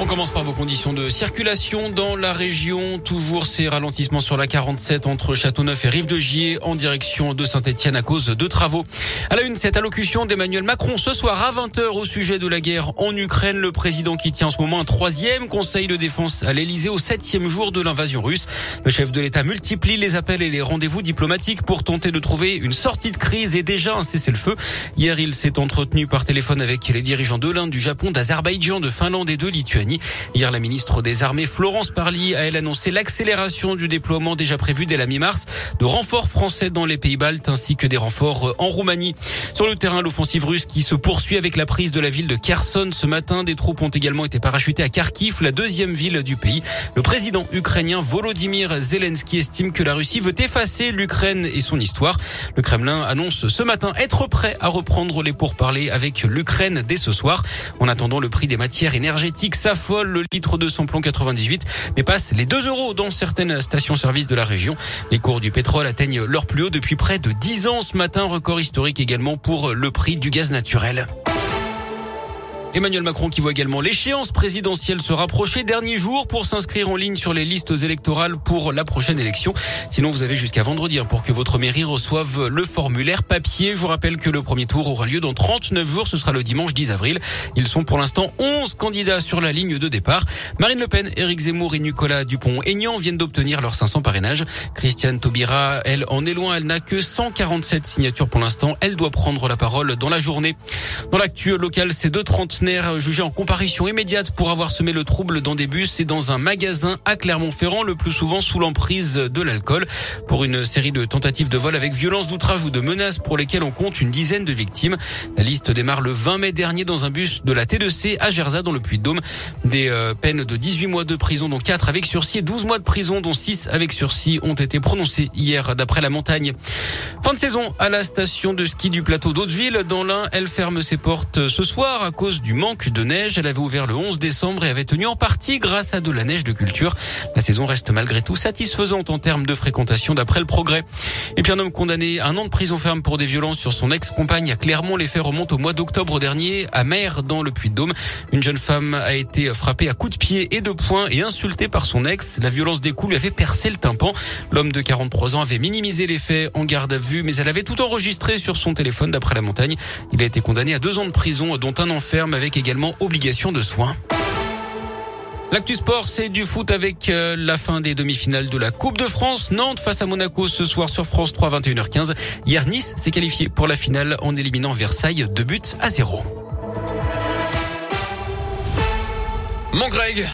On commence par vos conditions de circulation dans la région. Toujours ces ralentissements sur la 47 entre Châteauneuf et Rive-de-Gier en direction de Saint-Etienne à cause de travaux. À la une, cette allocution d'Emmanuel Macron ce soir à 20h au sujet de la guerre en Ukraine. Le président qui tient en ce moment un troisième conseil de défense à l'Elysée au septième jour de l'invasion russe. Le chef de l'État multiplie les appels et les rendez-vous diplomatiques pour tenter de trouver une sortie de crise et déjà un cessez-le-feu. Hier, il s'est entretenu par téléphone avec les dirigeants de l'Inde, du Japon, d'Azerbaïdjan, de Finlande et de Lituanie. Hier, la ministre des Armées, Florence Parly, a elle annoncé l'accélération du déploiement déjà prévu dès la mi-mars de renforts français dans les pays baltes ainsi que des renforts en Roumanie. Sur le terrain, l'offensive russe qui se poursuit avec la prise de la ville de Kherson ce matin. Des troupes ont également été parachutées à Kharkiv, la deuxième ville du pays. Le président ukrainien Volodymyr Zelensky estime que la Russie veut effacer l'Ukraine et son histoire. Le Kremlin annonce ce matin être prêt à reprendre les pourparlers avec l'Ukraine dès ce soir. En attendant, le prix des matières énergétiques Le litre de samplon 98 dépasse les 2 euros dans certaines stations-service de la région. Les cours du pétrole atteignent leur plus haut depuis près de 10 ans ce matin, record historique également pour le prix du gaz naturel. Emmanuel Macron qui voit également l'échéance présidentielle se rapprocher. Dernier jour pour s'inscrire en ligne sur les listes électorales pour la prochaine élection. Sinon, vous avez jusqu'à vendredi hein, pour que votre mairie reçoive le formulaire papier. Je vous rappelle que le premier tour aura lieu dans 39 jours. Ce sera le dimanche 10 avril. Ils sont pour l'instant 11 candidats sur la ligne de départ. Marine Le Pen, Éric Zemmour et Nicolas Dupont-Aignan viennent d'obtenir leurs 500 parrainages. Christiane Taubira, elle, en est loin. Elle n'a que 147 signatures pour l'instant. Elle doit prendre la parole dans la journée. Dans l'actu local, c'est 2,30 jugé en comparution immédiate pour avoir semé le trouble dans des bus et dans un magasin à Clermont-Ferrand, le plus souvent sous l'emprise de l'alcool. Pour une série de tentatives de vol avec violence d'outrage ou de menaces pour lesquelles on compte une dizaine de victimes. La liste démarre le 20 mai dernier dans un bus de la T2C à Gerza dans le Puy-de-Dôme. Des euh, peines de 18 mois de prison dont 4 avec sursis et 12 mois de prison dont 6 avec sursis ont été prononcés hier d'après la montagne. Fin de saison à la station de ski du plateau d'Hauteville. Dans l'Ain, elle ferme ses portes ce soir à cause du du manque de neige. Elle avait ouvert le 11 décembre et avait tenu en partie grâce à de la neige de culture. La saison reste malgré tout satisfaisante en termes de fréquentation d'après le progrès. Et puis un homme condamné à un an de prison ferme pour des violences sur son ex-compagne à Clermont. Les faits remontent au mois d'octobre dernier à Mer dans le Puy-de-Dôme. Une jeune femme a été frappée à coups de pied et de poing et insultée par son ex. La violence des coups lui a fait percer le tympan. L'homme de 43 ans avait minimisé les faits en garde à vue, mais elle avait tout enregistré sur son téléphone d'après la montagne. Il a été condamné à deux ans de prison, dont un enferme avec également obligation de soins. L'actu sport, c'est du foot avec euh, la fin des demi-finales de la Coupe de France. Nantes face à Monaco ce soir sur France 3, 21h15. Hier, Nice s'est qualifié pour la finale en éliminant Versailles deux buts à zéro. Mon Greg